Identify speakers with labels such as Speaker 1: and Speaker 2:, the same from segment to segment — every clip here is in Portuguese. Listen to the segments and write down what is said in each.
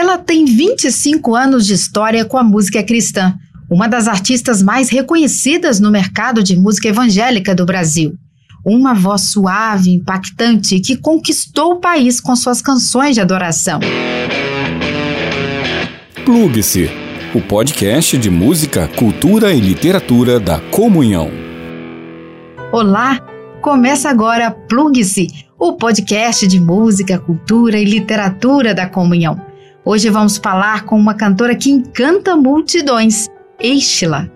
Speaker 1: Ela tem 25 anos de história com a música cristã, uma das artistas mais reconhecidas no mercado de música evangélica do Brasil. Uma voz suave, impactante, que conquistou o país com suas canções de adoração.
Speaker 2: Plugue-se, o podcast de música, cultura e literatura da comunhão.
Speaker 1: Olá, começa agora Plugue-se, o podcast de música, cultura e literatura da comunhão. Hoje vamos falar com uma cantora que encanta multidões, Estila.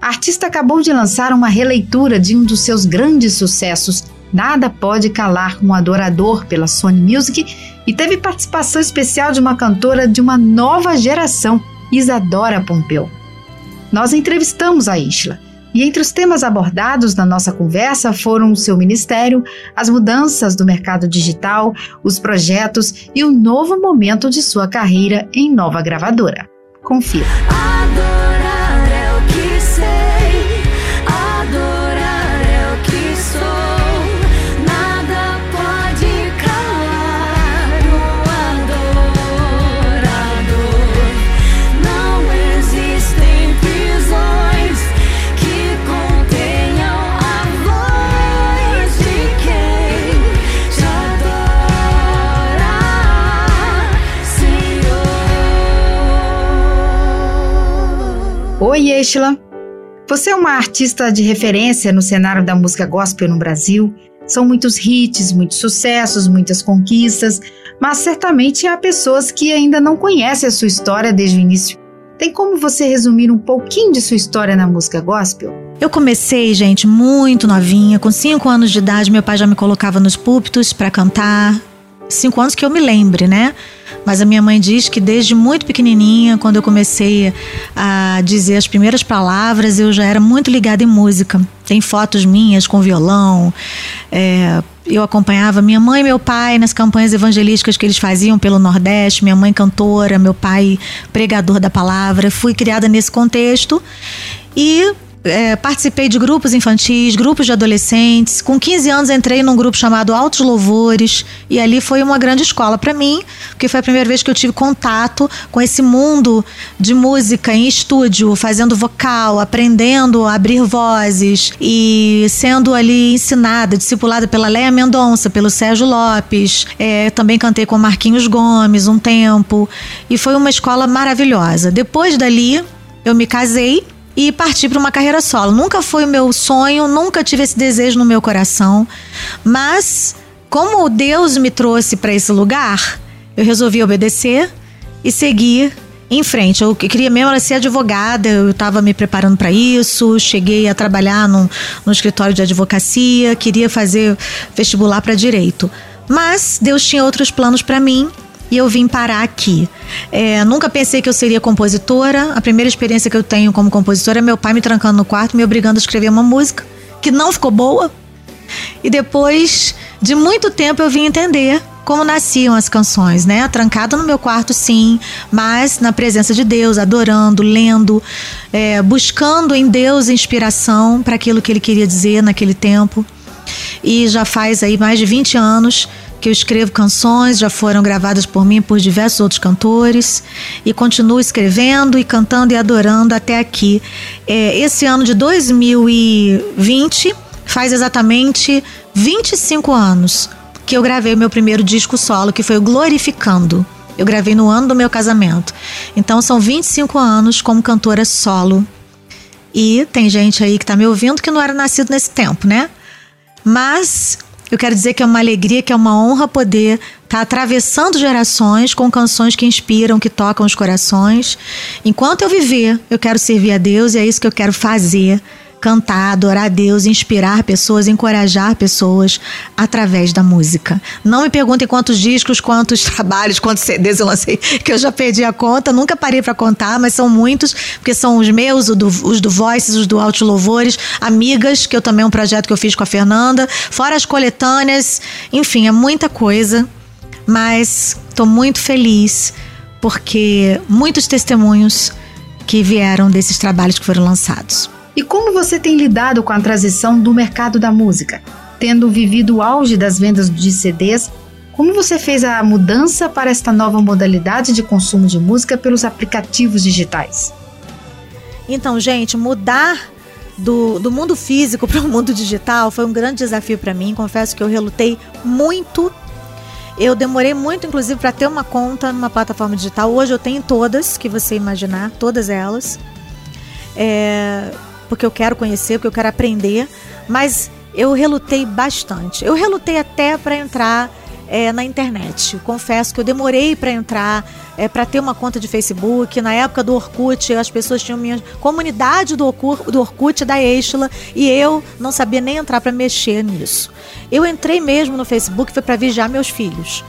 Speaker 1: A artista acabou de lançar uma releitura de um dos seus grandes sucessos, Nada Pode Calar um Adorador, pela Sony Music, e teve participação especial de uma cantora de uma nova geração, Isadora Pompeu. Nós entrevistamos a Isla e entre os temas abordados na nossa conversa foram o seu ministério, as mudanças do mercado digital, os projetos e o novo momento de sua carreira em nova gravadora. Confira. Oi, Estila. Você é uma artista de referência no cenário da música gospel no Brasil. São muitos hits, muitos sucessos, muitas conquistas, mas certamente há pessoas que ainda não conhecem a sua história desde o início. Tem como você resumir um pouquinho de sua história na música gospel?
Speaker 3: Eu comecei, gente, muito novinha. Com cinco anos de idade, meu pai já me colocava nos púlpitos para cantar. Cinco anos que eu me lembre, né? Mas a minha mãe diz que desde muito pequenininha, quando eu comecei a dizer as primeiras palavras, eu já era muito ligada em música. Tem fotos minhas com violão. É, eu acompanhava minha mãe e meu pai nas campanhas evangelísticas que eles faziam pelo Nordeste. Minha mãe cantora, meu pai pregador da palavra. Fui criada nesse contexto. E é, participei de grupos infantis, grupos de adolescentes. Com 15 anos entrei num grupo chamado Altos Louvores e ali foi uma grande escola para mim, porque foi a primeira vez que eu tive contato com esse mundo de música em estúdio, fazendo vocal, aprendendo a abrir vozes e sendo ali ensinada, discipulada pela Leia Mendonça, pelo Sérgio Lopes. É, também cantei com Marquinhos Gomes um tempo e foi uma escola maravilhosa. Depois dali, eu me casei e partir para uma carreira solo. Nunca foi o meu sonho, nunca tive esse desejo no meu coração, mas como Deus me trouxe para esse lugar, eu resolvi obedecer e seguir em frente. Eu queria mesmo ser advogada, eu estava me preparando para isso, cheguei a trabalhar num, num escritório de advocacia, queria fazer vestibular para direito. Mas Deus tinha outros planos para mim e eu vim parar aqui. É, nunca pensei que eu seria compositora. A primeira experiência que eu tenho como compositora é meu pai me trancando no quarto, me obrigando a escrever uma música que não ficou boa. E depois de muito tempo eu vim entender como nasciam as canções, né? Trancada no meu quarto, sim, mas na presença de Deus, adorando, lendo, é, buscando em Deus inspiração para aquilo que Ele queria dizer naquele tempo. E já faz aí mais de 20 anos que eu escrevo canções, já foram gravadas por mim por diversos outros cantores e continuo escrevendo e cantando e adorando até aqui. É, esse ano de 2020 faz exatamente 25 anos que eu gravei o meu primeiro disco solo, que foi o Glorificando. Eu gravei no ano do meu casamento. Então são 25 anos como cantora solo. E tem gente aí que tá me ouvindo que não era nascido nesse tempo, né? Mas eu quero dizer que é uma alegria, que é uma honra poder estar tá atravessando gerações com canções que inspiram, que tocam os corações. Enquanto eu viver, eu quero servir a Deus e é isso que eu quero fazer cantar, adorar a Deus, inspirar pessoas, encorajar pessoas através da música. Não me perguntem quantos discos, quantos trabalhos, quantos CDs eu lancei, que eu já perdi a conta, nunca parei para contar, mas são muitos, porque são os meus, os do, Voices, os do Alto Louvores, Amigas, que eu também um projeto que eu fiz com a Fernanda, fora as coletâneas, enfim, é muita coisa, mas estou muito feliz porque muitos testemunhos que vieram desses trabalhos que foram lançados.
Speaker 1: E como você tem lidado com a transição do mercado da música, tendo vivido o auge das vendas de CDs Como você fez a mudança para esta nova modalidade de consumo de música pelos aplicativos digitais?
Speaker 3: Então, gente, mudar do, do mundo físico para o mundo digital foi um grande desafio para mim. Confesso que eu relutei muito. Eu demorei muito, inclusive, para ter uma conta numa plataforma digital. Hoje eu tenho todas que você imaginar, todas elas. É, porque eu quero conhecer, porque eu quero aprender. Mas eu relutei bastante. Eu relutei até para entrar é, na internet. Confesso que eu demorei para entrar, é, para ter uma conta de Facebook. Na época do Orkut, as pessoas tinham minha comunidade do, Orkut, do Orkut da Estela e eu não sabia nem entrar para mexer nisso. Eu entrei mesmo no Facebook foi para vigiar meus filhos.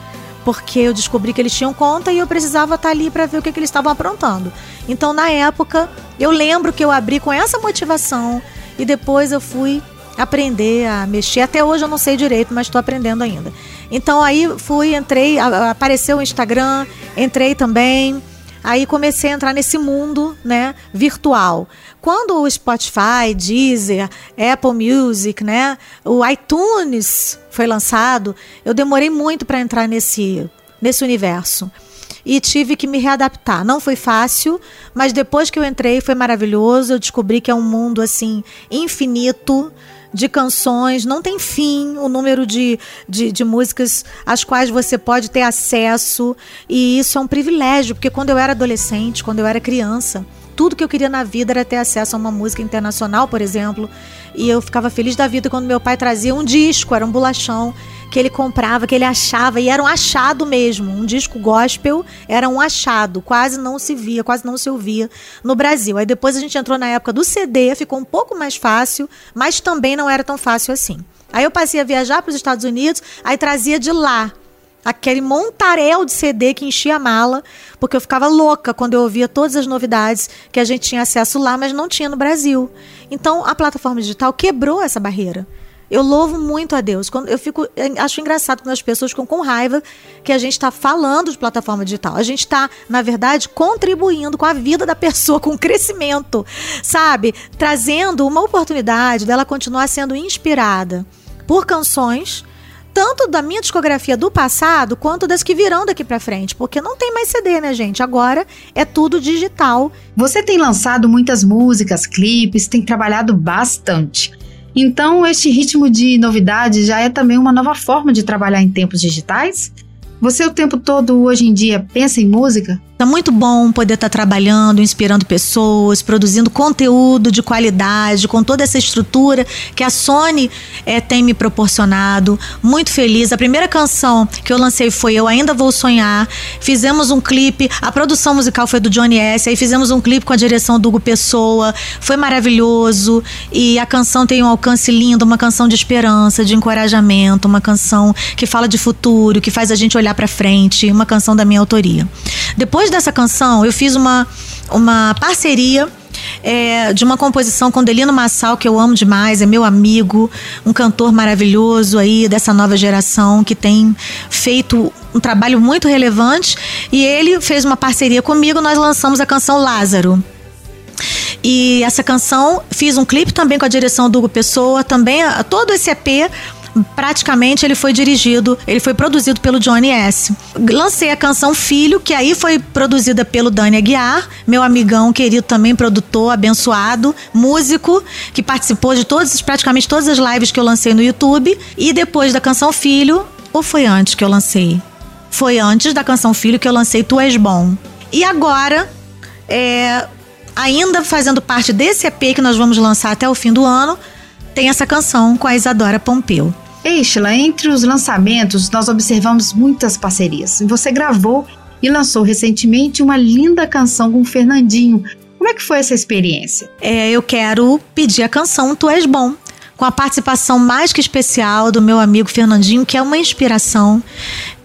Speaker 3: Porque eu descobri que eles tinham conta e eu precisava estar tá ali para ver o que, que eles estavam aprontando. Então, na época, eu lembro que eu abri com essa motivação e depois eu fui aprender a mexer. Até hoje eu não sei direito, mas estou aprendendo ainda. Então aí fui, entrei, apareceu o Instagram, entrei também. Aí comecei a entrar nesse mundo, né, virtual. Quando o Spotify, Deezer, Apple Music, né, o iTunes foi lançado, eu demorei muito para entrar nesse nesse universo e tive que me readaptar. Não foi fácil, mas depois que eu entrei foi maravilhoso. Eu descobri que é um mundo assim infinito de canções, não tem fim o número de, de, de, músicas às quais você pode ter acesso. E isso é um privilégio, porque quando eu era adolescente, quando eu era criança, tudo que eu queria na vida era ter acesso a uma música internacional, por exemplo. E eu ficava feliz da vida quando meu pai trazia um disco, era um bolachão que ele comprava, que ele achava, e era um achado mesmo. Um disco gospel era um achado, quase não se via, quase não se ouvia no Brasil. Aí depois a gente entrou na época do CD, ficou um pouco mais fácil, mas também não era tão fácil assim. Aí eu passei a viajar para os Estados Unidos, aí trazia de lá aquele montaréu de CD que enchia a mala, porque eu ficava louca quando eu ouvia todas as novidades que a gente tinha acesso lá, mas não tinha no Brasil. Então a plataforma digital quebrou essa barreira. Eu louvo muito a Deus. Quando eu fico, acho engraçado quando as pessoas ficam com raiva que a gente está falando de plataforma digital. A gente está, na verdade, contribuindo com a vida da pessoa, com o crescimento, sabe? Trazendo uma oportunidade dela continuar sendo inspirada por canções tanto da minha discografia do passado quanto das que virão daqui para frente, porque não tem mais CD, né, gente? Agora é tudo digital.
Speaker 1: Você tem lançado muitas músicas, clipes, tem trabalhado bastante. Então, este ritmo de novidade já é também uma nova forma de trabalhar em tempos digitais? Você o tempo todo hoje em dia pensa em música?
Speaker 3: Tá muito bom poder estar tá trabalhando, inspirando pessoas, produzindo conteúdo de qualidade, com toda essa estrutura que a Sony é, tem me proporcionado. Muito feliz. A primeira canção que eu lancei foi Eu Ainda Vou Sonhar. Fizemos um clipe, a produção musical foi do Johnny S. Aí fizemos um clipe com a direção do Hugo Pessoa. Foi maravilhoso. E a canção tem um alcance lindo, uma canção de esperança, de encorajamento, uma canção que fala de futuro, que faz a gente olhar para frente, uma canção da minha autoria. Depois depois dessa canção, eu fiz uma, uma parceria é, de uma composição com Delino Massal, que eu amo demais, é meu amigo, um cantor maravilhoso aí dessa nova geração que tem feito um trabalho muito relevante. E ele fez uma parceria comigo, nós lançamos a canção Lázaro. E essa canção, fiz um clipe também com a direção do Hugo Pessoa, também todo esse EP praticamente ele foi dirigido, ele foi produzido pelo Johnny S. Lancei a canção Filho, que aí foi produzida pelo Dani Aguiar, meu amigão querido também, produtor, abençoado, músico, que participou de todas, praticamente todas as lives que eu lancei no YouTube. E depois da canção Filho, ou foi antes que eu lancei? Foi antes da canção Filho que eu lancei Tu És Bom. E agora, é, ainda fazendo parte desse EP que nós vamos lançar até o fim do ano, tem essa canção com a Isadora Pompeu.
Speaker 1: Estela, entre os lançamentos, nós observamos muitas parcerias. Você gravou e lançou recentemente uma linda canção com o Fernandinho. Como é que foi essa experiência?
Speaker 3: É, eu quero pedir a canção Tu És Bom, com a participação mais que especial do meu amigo Fernandinho, que é uma inspiração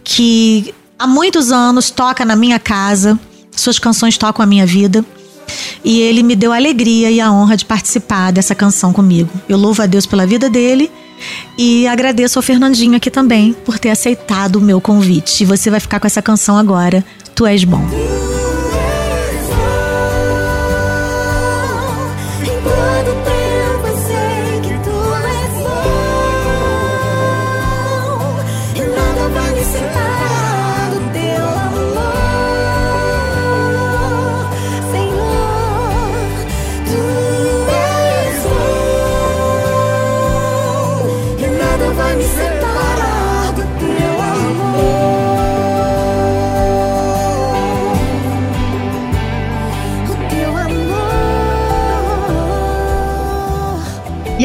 Speaker 3: que há muitos anos toca na minha casa, suas canções tocam a minha vida. E ele me deu a alegria e a honra de participar dessa canção comigo. Eu louvo a Deus pela vida dele e agradeço ao Fernandinho aqui também por ter aceitado o meu convite. E você vai ficar com essa canção agora, Tu És Bom.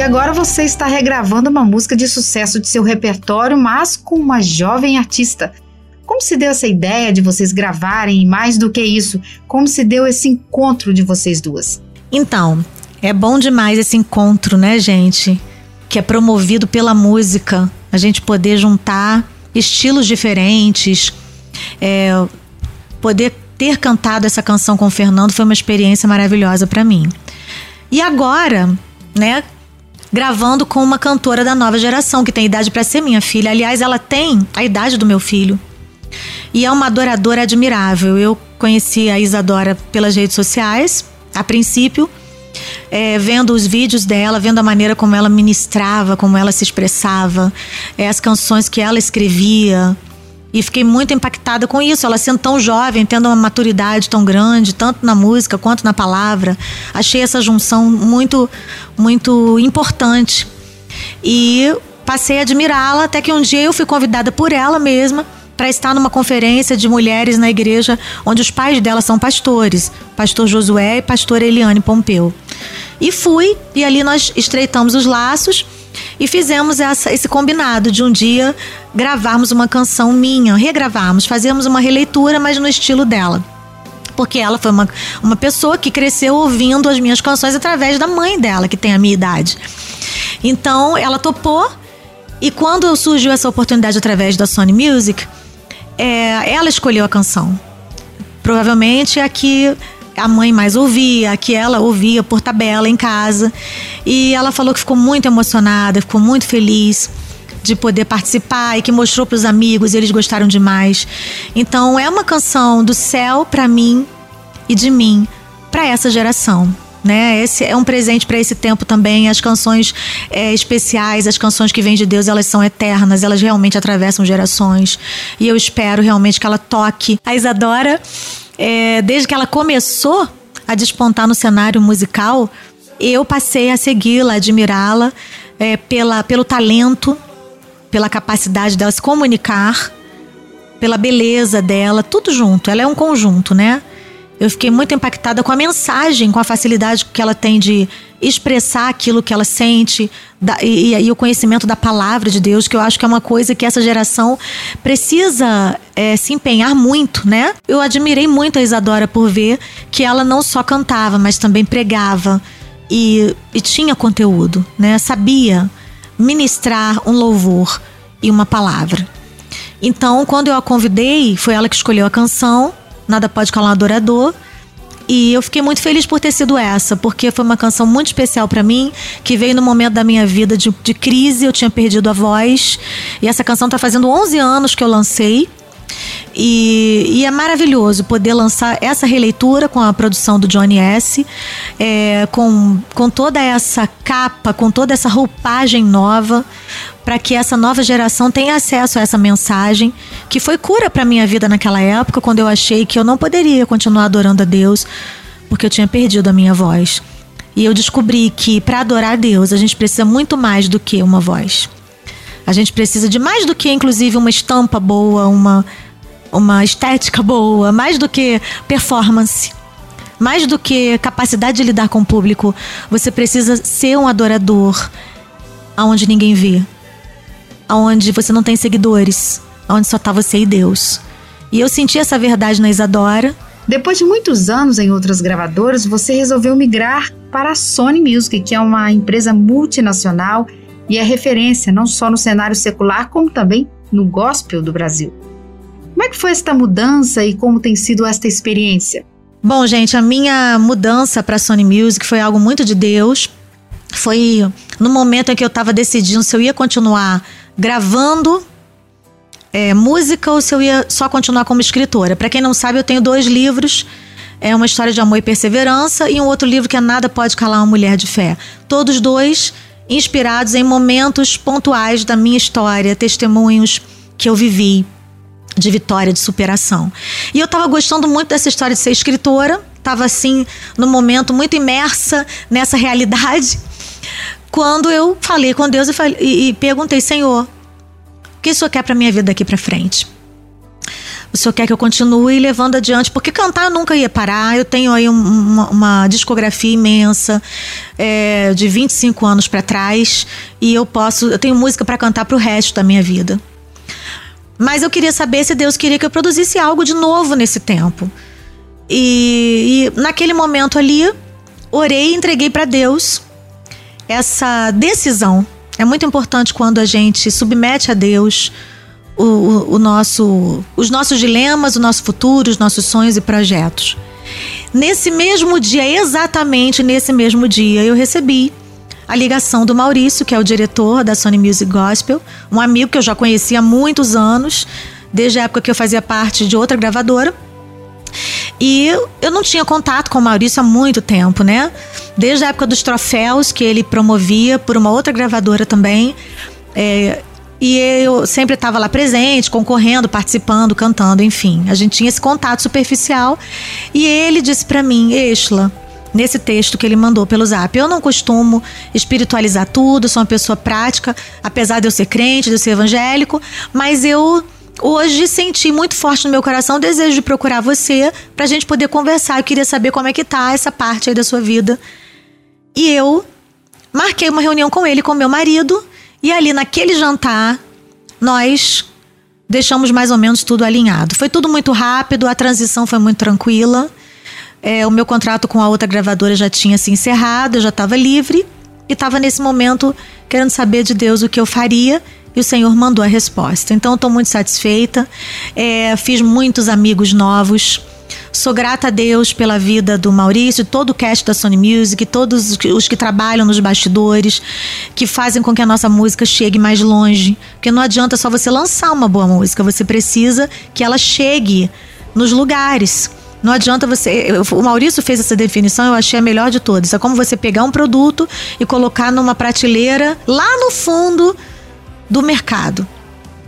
Speaker 1: Agora você está regravando uma música de sucesso de seu repertório, mas com uma jovem artista. Como se deu essa ideia de vocês gravarem e mais do que isso, como se deu esse encontro de vocês duas?
Speaker 3: Então, é bom demais esse encontro, né, gente? Que é promovido pela música. A gente poder juntar estilos diferentes, é, poder ter cantado essa canção com o Fernando foi uma experiência maravilhosa para mim. E agora, né, gravando com uma cantora da nova geração que tem idade para ser minha filha. Aliás, ela tem a idade do meu filho. E é uma adoradora admirável. Eu conheci a Isadora pelas redes sociais, a princípio, é, vendo os vídeos dela, vendo a maneira como ela ministrava, como ela se expressava, é, as canções que ela escrevia. E fiquei muito impactada com isso. Ela sendo tão jovem, tendo uma maturidade tão grande, tanto na música quanto na palavra. Achei essa junção muito, muito importante. E passei a admirá-la até que um dia eu fui convidada por ela mesma para estar numa conferência de mulheres na igreja onde os pais dela são pastores, pastor Josué e pastor Eliane Pompeu. E fui, e ali nós estreitamos os laços e fizemos essa, esse combinado de um dia gravarmos uma canção minha, regravarmos, fazemos uma releitura, mas no estilo dela. Porque ela foi uma, uma pessoa que cresceu ouvindo as minhas canções através da mãe dela, que tem a minha idade. Então ela topou, e quando surgiu essa oportunidade através da Sony Music, é, ela escolheu a canção. Provavelmente a que a mãe mais ouvia, que ela ouvia por tabela em casa. E ela falou que ficou muito emocionada, ficou muito feliz de poder participar e que mostrou para os amigos e eles gostaram demais. Então é uma canção do céu para mim e de mim para essa geração né? Esse é um presente para esse tempo também. As canções é, especiais, as canções que vêm de Deus, elas são eternas, elas realmente atravessam gerações. E eu espero realmente que ela toque. A Isadora, é, desde que ela começou a despontar no cenário musical, eu passei a segui-la, admirá-la é, pela, pelo talento, pela capacidade dela se comunicar, pela beleza dela, tudo junto. Ela é um conjunto, né? Eu fiquei muito impactada com a mensagem, com a facilidade que ela tem de expressar aquilo que ela sente da, e, e, o conhecimento da palavra de Deus, que eu acho que é uma coisa que essa geração precisa é, se empenhar muito, né? Eu admirei muito a Isadora por ver que ela não só cantava, mas também pregava e, e tinha conteúdo, né? Sabia ministrar um louvor e uma palavra. Então, quando eu a convidei, foi ela que escolheu a canção Nada Pode Calar um Adorador. E eu fiquei muito feliz por ter sido essa, porque foi uma canção muito especial para mim, que veio no momento da minha vida de, de, crise, eu tinha perdido a voz. E essa canção tá fazendo 11 anos que eu lancei. E, e, é maravilhoso poder lançar essa releitura com a produção do Johnny S., é, com, com toda essa capa, com toda essa roupagem nova, para que essa nova geração tenha acesso a essa mensagem, que foi cura para minha vida naquela época, quando eu achei que eu não poderia continuar adorando a Deus, porque eu tinha perdido a minha voz. E eu descobri que para adorar a Deus, a gente precisa muito mais do que uma voz. A gente precisa de mais do que, inclusive, uma estampa boa, uma uma estética boa, mais do que performance, mais do que capacidade de lidar com o público. Você precisa ser um adorador aonde ninguém vê, aonde você não tem seguidores, aonde só tá você e Deus. E eu senti essa verdade na Isadora.
Speaker 1: Depois de muitos anos em outras gravadoras, você resolveu migrar para a Sony Music, que é uma empresa multinacional e é referência não só no cenário secular, como também no gospel do Brasil. Como é que foi esta mudança e como tem sido esta experiência?
Speaker 3: Bom, gente, a minha mudança para Sony Music foi algo muito de Deus. Foi no momento em que eu estava decidindo se eu ia continuar gravando é, música ou se eu ia só continuar como escritora. Para quem não sabe, eu tenho dois livros. É uma história de amor e perseverança e um outro livro que é Nada Pode Calar uma Mulher de Fé. Todos dois inspirados em momentos pontuais da minha história, testemunhos que eu vivi de vitória, de superação. E eu estava gostando muito dessa história de ser escritora, estava assim, no momento muito imersa nessa realidade, quando eu falei com Deus e, falei, e, perguntei, Senhor, o que o Senhor quer para minha vida daqui para frente? o senhor quer que eu continue levando adiante? Porque cantar eu nunca ia parar. Eu tenho aí um, uma, uma, discografia imensa é, de 25 anos para trás e eu posso, eu tenho música para cantar para o resto da minha vida. Mas eu queria saber se Deus queria que eu produzisse algo de novo nesse tempo. E, e naquele momento ali, orei e entreguei para Deus essa decisão. É muito importante quando a gente submete a Deus o, o, o nosso, os nossos dilemas, o nosso futuro, os nossos sonhos e projetos. Nesse mesmo dia, exatamente nesse mesmo dia, eu recebi a ligação do Maurício, que é o diretor da Sony Music Gospel, um amigo que eu já conhecia há muitos anos, desde a época que eu fazia parte de outra gravadora. E eu não tinha contato com o Maurício há muito tempo, né? Desde a época dos troféus que ele promovia por uma outra gravadora também. É, e eu sempre estava lá presente, concorrendo, participando, cantando, enfim. A gente tinha esse contato superficial. E ele disse para mim, Exla, nesse texto que ele mandou pelo zap, eu não costumo espiritualizar tudo, sou uma pessoa prática, apesar de eu ser crente, de eu ser evangélico, mas eu hoje senti muito forte no meu coração o desejo de procurar você pra gente poder conversar. Eu queria saber como é que tá essa parte aí da sua vida. E eu marquei uma reunião com ele, com meu marido, e ali naquele jantar, nós deixamos mais ou menos tudo alinhado. Foi tudo muito rápido, a transição foi muito tranquila. É, o meu contrato com a outra gravadora já tinha se encerrado, eu já estava livre e estava nesse momento querendo saber de Deus o que eu faria e o Senhor mandou a resposta. Então, estou muito satisfeita. É, fiz muitos amigos novos. Sou grata a Deus pela vida do Maurício, todo o cast da Sony Music, todos os que trabalham nos bastidores, que fazem com que a nossa música chegue mais longe. Porque não adianta só você lançar uma boa música, você precisa que ela chegue nos lugares. Não adianta você. O Maurício fez essa definição, eu achei a melhor de todas. É como você pegar um produto e colocar numa prateleira lá no fundo do mercado.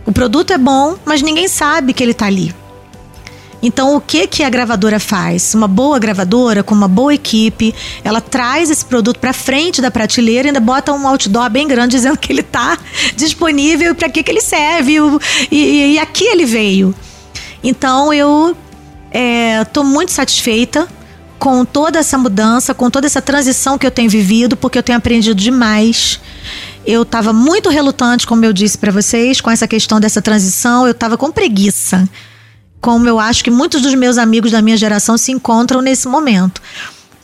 Speaker 3: O produto é bom, mas ninguém sabe que ele está ali. Então, o que que a gravadora faz? Uma boa gravadora com uma boa equipe, ela traz esse produto para frente da prateleira e ainda bota um outdoor bem grande dizendo que ele está disponível para que que ele serve e, e, e, aqui ele veio. Então, eu estou é, muito satisfeita com toda essa mudança, com toda essa transição que eu tenho vivido, porque eu tenho aprendido demais. Eu estava muito relutante, como eu disse para vocês, com essa questão dessa transição. Eu estava com preguiça como eu acho que muitos dos meus amigos da minha geração se encontram nesse momento,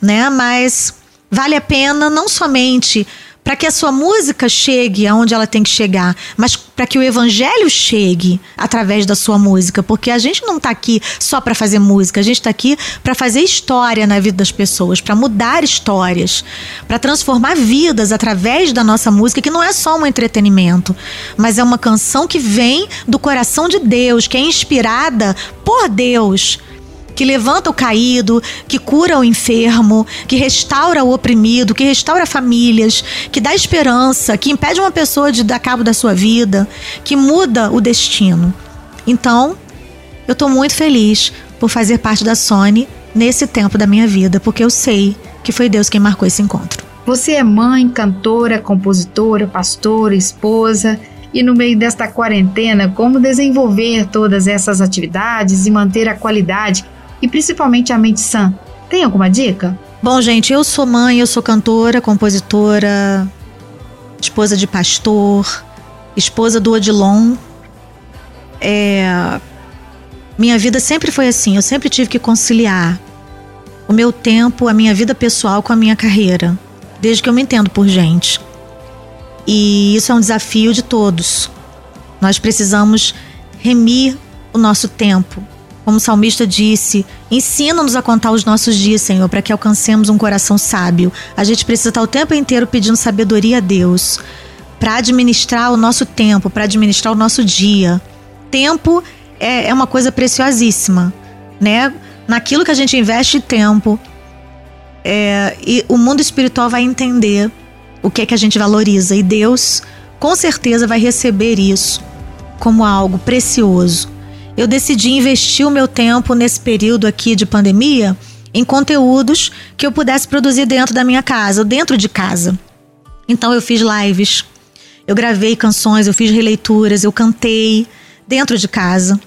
Speaker 3: né? Mas vale a pena não somente para que a sua música chegue aonde ela tem que chegar, mas para que o evangelho chegue através da sua música, porque a gente não está aqui só para fazer música, a gente está aqui para fazer história na vida das pessoas, para mudar histórias, para transformar vidas através da nossa música, que não é só um entretenimento, mas é uma canção que vem do coração de Deus, que é inspirada por Deus que levanta o caído, que cura o enfermo, que restaura o oprimido, que restaura famílias, que dá esperança, que impede uma pessoa de dar cabo da sua vida, que muda o destino. Então, eu estou muito feliz por fazer parte da Sony nesse tempo da minha vida, porque eu sei que foi Deus quem marcou esse encontro.
Speaker 1: Você é mãe, cantora, compositora, pastora, esposa. E no meio desta quarentena, como desenvolver todas essas atividades e manter a qualidade e principalmente a mente sã. Tem alguma dica?
Speaker 3: Bom, gente, eu sou mãe, eu sou cantora, compositora, esposa de pastor, esposa do Odilon. É... Minha vida sempre foi assim, eu sempre tive que conciliar o meu tempo, a minha vida pessoal com a minha carreira, desde que eu me entendo por gente. E isso é um desafio de todos. Nós precisamos remir o nosso tempo, como o salmista disse, ensina-nos a contar os nossos dias, Senhor, para que alcancemos um coração sábio. A gente precisa estar o tempo inteiro pedindo sabedoria a Deus para administrar o nosso tempo, para administrar o nosso dia. Tempo é, é uma coisa preciosíssima, né? Naquilo que a gente investe tempo, é, e o mundo espiritual vai entender o que é que a gente valoriza e Deus com certeza vai receber isso como algo precioso eu decidi investir o meu tempo nesse período aqui de pandemia em conteúdos que eu pudesse produzir dentro da minha casa, dentro de casa. Então eu fiz lives, eu gravei canções, eu fiz releituras, eu cantei dentro de casa.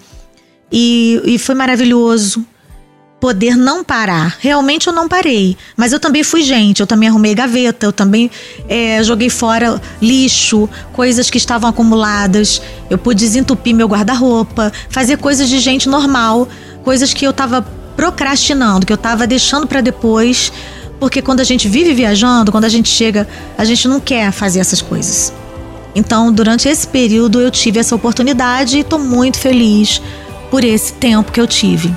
Speaker 3: E, e foi maravilhoso poder não parar. Realmente eu não parei, mas eu também fui gente, eu também arrumei gaveta, eu também é, joguei fora lixo, coisas que estavam acumuladas. Eu pude desentupir meu guarda-roupa, fazer coisas de gente normal, coisas que eu estava procrastinando, que eu estava deixando para depois, porque quando a gente vive viajando, quando a gente chega, a gente não quer fazer essas coisas. Então, durante esse período eu tive essa oportunidade e estou muito feliz por esse tempo que eu tive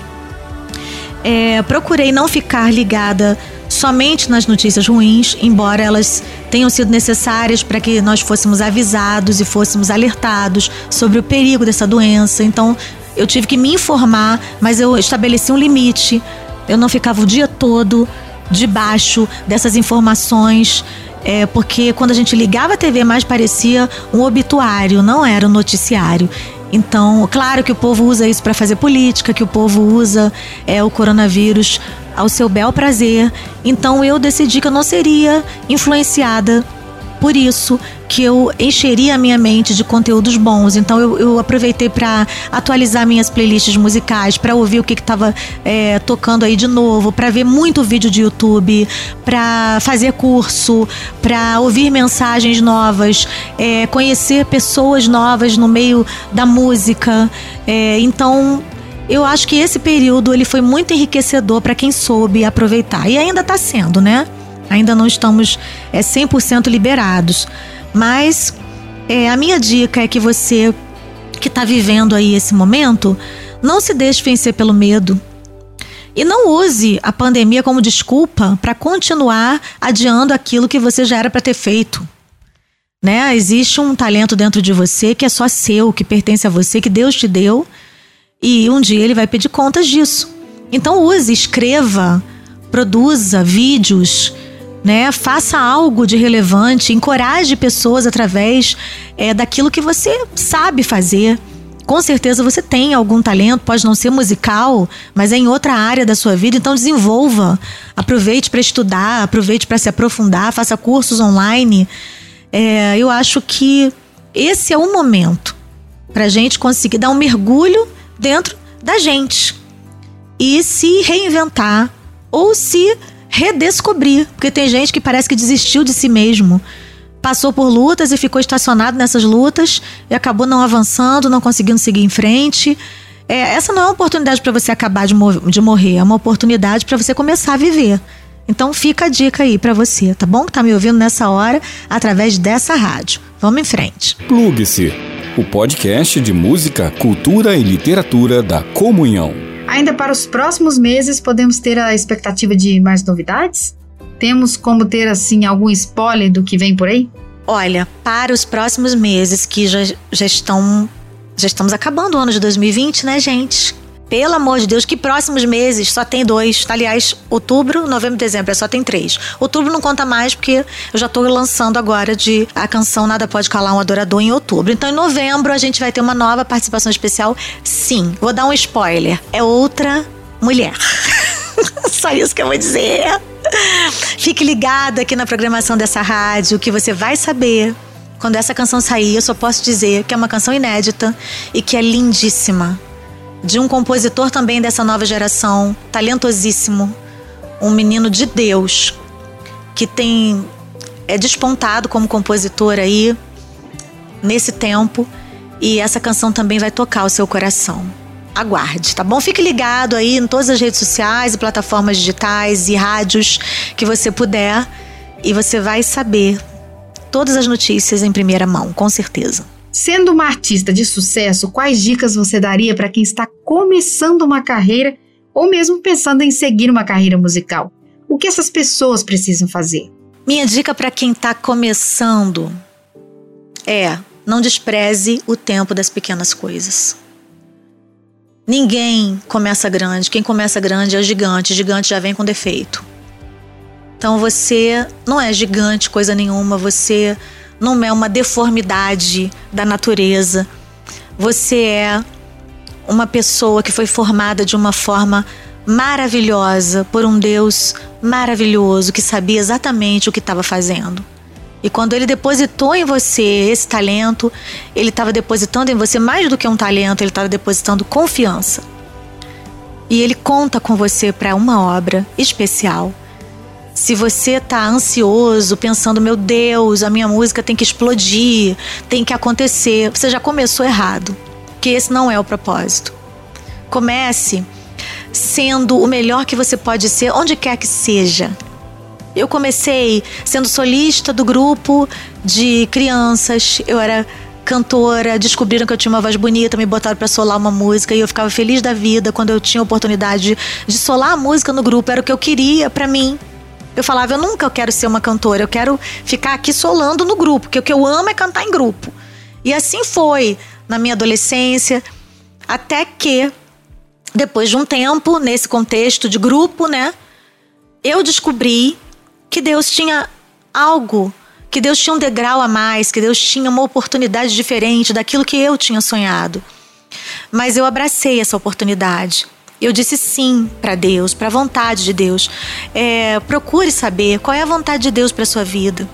Speaker 3: é, procurei não ficar ligada somente nas notícias ruins, embora elas tenham sido necessárias para que nós fôssemos avisados e fôssemos alertados sobre o perigo dessa doença. Então, eu tive que me informar, mas eu estabeleci um limite. Eu não ficava o dia todo debaixo dessas informações. É, porque quando a gente ligava a TV mais parecia um obituário, não era um noticiário. Então, claro que o povo usa isso para fazer política, que o povo usa é, o coronavírus ao seu bel prazer. Então, eu decidi que eu não seria influenciada por isso que eu encheria a minha mente de conteúdos bons. Então eu, eu aproveitei para atualizar minhas playlists musicais, para ouvir o que estava é, tocando aí de novo, para ver muito vídeo de YouTube, para fazer curso, para ouvir mensagens novas, é, conhecer pessoas novas no meio da música. É, então eu acho que esse período ele foi muito enriquecedor para quem soube aproveitar e ainda está sendo, né? Ainda não estamos é, 100% liberados. Mas é, a minha dica é que você que está vivendo aí esse momento, não se deixe vencer pelo medo. E não use a pandemia como desculpa para continuar adiando aquilo que você já era para ter feito. Né? Existe um talento dentro de você que é só seu, que pertence a você, que Deus te deu, e um dia ele vai pedir contas disso. Então use, escreva, produza vídeos, né? Faça algo de relevante, encoraje pessoas através é, daquilo que você sabe fazer. Com certeza você tem algum talento, pode não ser musical, mas é em outra área da sua vida, então desenvolva. Aproveite para estudar, aproveite para se aprofundar, faça cursos online. É, eu acho que esse é o momento para a gente conseguir dar um mergulho dentro da gente e se reinventar ou se redescobrir. Porque tem gente que parece que desistiu de si mesmo. Passou por lutas e ficou estacionado nessas lutas e acabou não avançando, não conseguindo seguir em frente. É, essa não é uma oportunidade para você acabar de, de morrer, é uma oportunidade para você começar a viver. Então fica a dica aí para você, tá bom? Que tá me ouvindo nessa hora através dessa rádio. Vamos em frente.
Speaker 2: Plugue-se, o podcast de música, cultura e literatura da Comunhão.
Speaker 1: Ainda para os próximos meses, podemos ter a expectativa de mais novidades? Temos como ter, assim, algum spoiler do que vem por aí?
Speaker 3: Olha, para os próximos meses, que já, já estão. Já estamos acabando o ano de 2020, né, gente? Pelo amor de Deus, que próximos meses só tem dois. Aliás, outubro, novembro dezembro, é só tem três. Outubro não conta mais porque eu já estou lançando agora de a canção Nada Pode Calar um Adorador em outubro. Então, em novembro, a gente vai ter uma nova participação especial. Sim, vou dar um spoiler. É outra mulher. só isso que eu vou dizer. Fique ligado aqui na programação dessa rádio que você vai saber quando essa canção sair. Eu só posso dizer que é uma canção inédita e que é lindíssima de um compositor também dessa nova geração, talentosíssimo, um menino de Deus, que tem é despontado como compositor aí nesse tempo e essa canção também vai tocar o seu coração. Aguarde, tá bom? Fique ligado aí em todas as redes sociais e plataformas digitais e rádios que você puder e você vai saber todas as notícias em primeira mão, com certeza.
Speaker 1: Sendo uma artista de sucesso, quais dicas você daria para quem está começando uma carreira ou mesmo pensando em seguir uma carreira musical? O que essas pessoas precisam fazer?
Speaker 3: Minha dica para quem está começando é: não despreze o tempo das pequenas coisas. Ninguém começa grande, quem começa grande é gigante, gigante já vem com defeito. Então você não é gigante coisa nenhuma, você não é uma deformidade da natureza. Você é uma pessoa que foi formada de uma forma maravilhosa por um Deus maravilhoso que sabia exatamente o que estava fazendo. E quando ele depositou em você esse talento, ele estava depositando em você mais do que um talento, ele estava depositando confiança. E ele conta com você para uma obra especial. Se você está ansioso, pensando, meu Deus, a minha música tem que explodir, tem que acontecer, você já começou errado, que esse não é o propósito. Comece sendo o melhor que você pode ser, onde quer que seja. Eu comecei sendo solista do grupo de crianças. Eu era cantora, descobriram que eu tinha uma voz bonita, me botaram para solar uma música e eu ficava feliz da vida quando eu tinha a oportunidade de, de solar a música no grupo, era o que eu queria para mim. Eu falava, eu nunca quero ser uma cantora, eu quero ficar aqui solando no grupo, porque o que eu amo é cantar em grupo. E assim foi na minha adolescência, até que depois de um tempo nesse contexto de grupo, né, eu descobri que Deus tinha algo, que Deus tinha um degrau a mais, que Deus tinha uma oportunidade diferente daquilo que eu tinha sonhado. Mas eu abracei essa oportunidade. Eu disse sim para Deus, para a vontade de Deus. É, procure saber qual é a vontade de Deus para sua vida.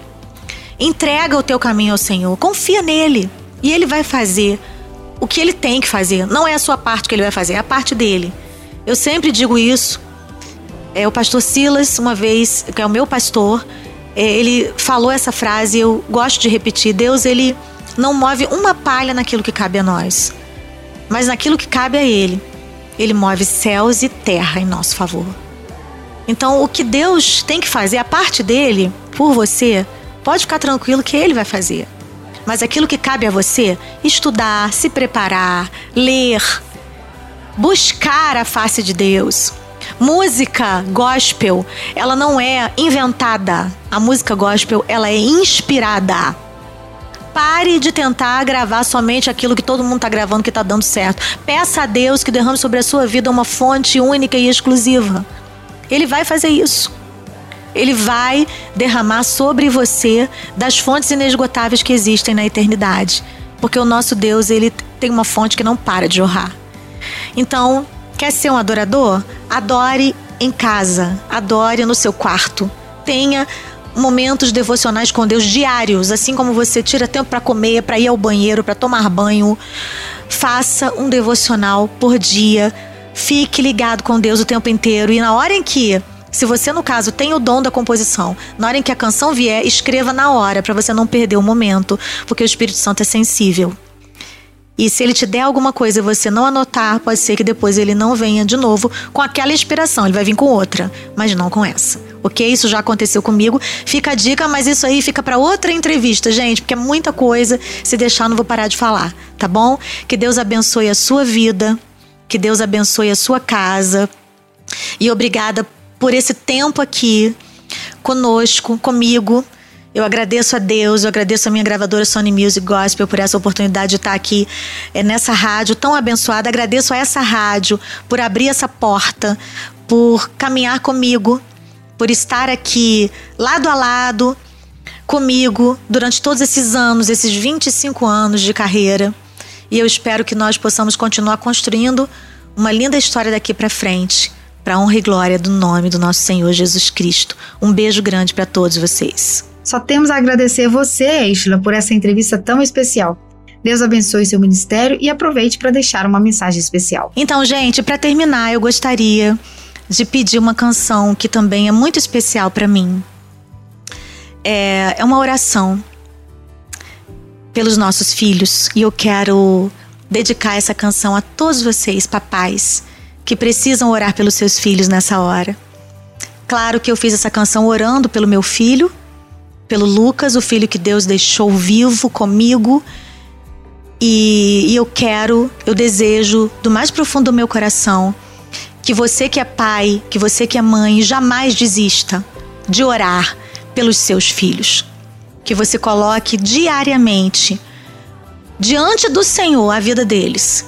Speaker 3: Entrega o teu caminho ao Senhor, confia nele e ele vai fazer o que ele tem que fazer. Não é a sua parte que ele vai fazer, é a parte dele. Eu sempre digo isso é, o pastor Silas, uma vez, que é o meu pastor, é, ele falou essa frase, eu gosto de repetir: Deus, ele não move uma palha naquilo que cabe a nós, mas naquilo que cabe a Ele. Ele move céus e terra em nosso favor. Então, o que Deus tem que fazer, a parte dele, por você, pode ficar tranquilo que Ele vai fazer. Mas aquilo que cabe a você, estudar, se preparar, ler, buscar a face de Deus. Música gospel, ela não é inventada. A música gospel, ela é inspirada. Pare de tentar gravar somente aquilo que todo mundo está gravando que está dando certo. Peça a Deus que derrame sobre a sua vida uma fonte única e exclusiva. Ele vai fazer isso. Ele vai derramar sobre você das fontes inesgotáveis que existem na eternidade. Porque o nosso Deus, ele tem uma fonte que não para de jorrar. Então, Quer ser um adorador? Adore em casa, adore no seu quarto. Tenha momentos devocionais com Deus diários, assim como você tira tempo para comer, para ir ao banheiro, para tomar banho. Faça um devocional por dia. Fique ligado com Deus o tempo inteiro e na hora em que se você, no caso, tem o dom da composição, na hora em que a canção vier, escreva na hora, para você não perder o momento, porque o Espírito Santo é sensível. E se ele te der alguma coisa e você não anotar, pode ser que depois ele não venha de novo com aquela inspiração. Ele vai vir com outra, mas não com essa. Ok? Isso já aconteceu comigo. Fica a dica, mas isso aí fica para outra entrevista, gente, porque é muita coisa. Se deixar, não vou parar de falar, tá bom? Que Deus abençoe a sua vida, que Deus abençoe a sua casa. E obrigada por esse tempo aqui conosco, comigo. Eu agradeço a Deus, eu agradeço a minha gravadora Sony Music Gospel por essa oportunidade de estar aqui é, nessa rádio tão abençoada. Agradeço a essa rádio por abrir essa porta, por caminhar comigo, por estar aqui lado a lado comigo durante todos esses anos, esses 25 anos de carreira. E eu espero que nós possamos continuar construindo uma linda história daqui para frente, para honra e glória do nome do nosso Senhor Jesus Cristo. Um beijo grande para todos vocês.
Speaker 1: Só temos a agradecer você, Ishla, por essa entrevista tão especial. Deus abençoe seu ministério e aproveite para deixar uma mensagem especial.
Speaker 3: Então, gente, para terminar, eu gostaria de pedir uma canção que também é muito especial para mim. É, é uma oração pelos nossos filhos e eu quero dedicar essa canção a todos vocês, papais, que precisam orar pelos seus filhos nessa hora. Claro que eu fiz essa canção orando pelo meu filho pelo Lucas, o filho que Deus deixou vivo comigo. E, e eu quero, eu desejo do mais profundo do meu coração que você que é pai, que você que é mãe, jamais desista de orar pelos seus filhos. Que você coloque diariamente diante do Senhor a vida deles.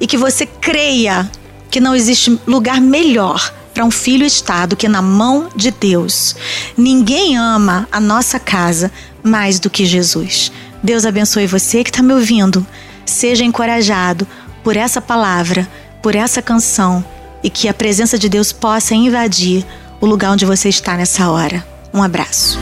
Speaker 3: E que você creia que não existe lugar melhor para um filho estar do que na mão de Deus. Ninguém ama a nossa casa mais do que Jesus. Deus abençoe você que está me ouvindo. Seja encorajado por essa palavra, por essa canção e que a presença de Deus possa invadir o lugar onde você está nessa hora. Um abraço.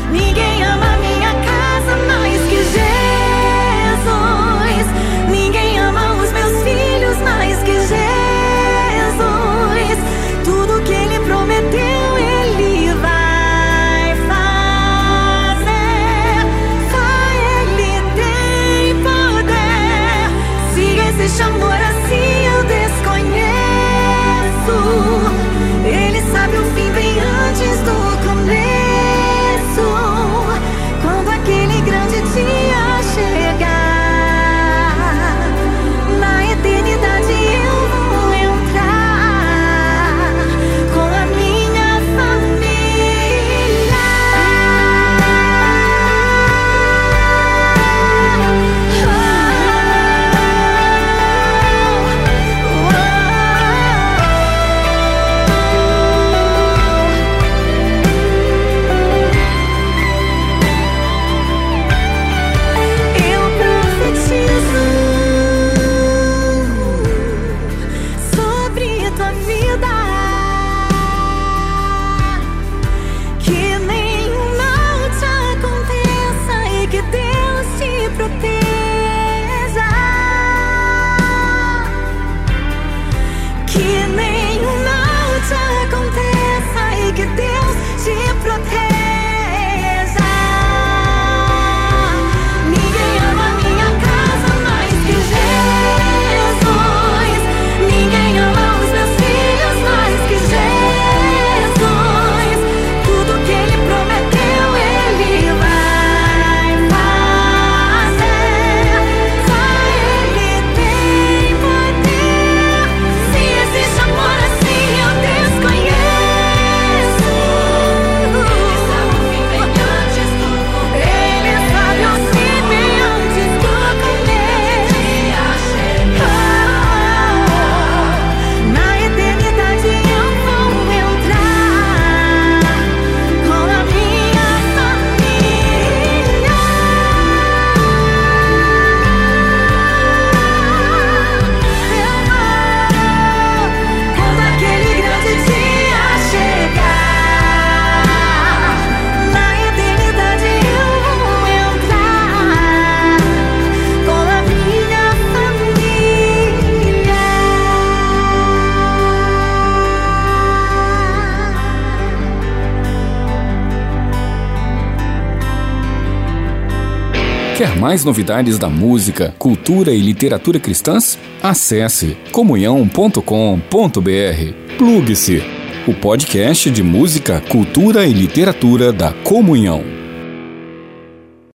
Speaker 2: Mais novidades da música, cultura e literatura cristãs? Acesse comunhão.com.br. Plugue-se o podcast de música, cultura e literatura da Comunhão.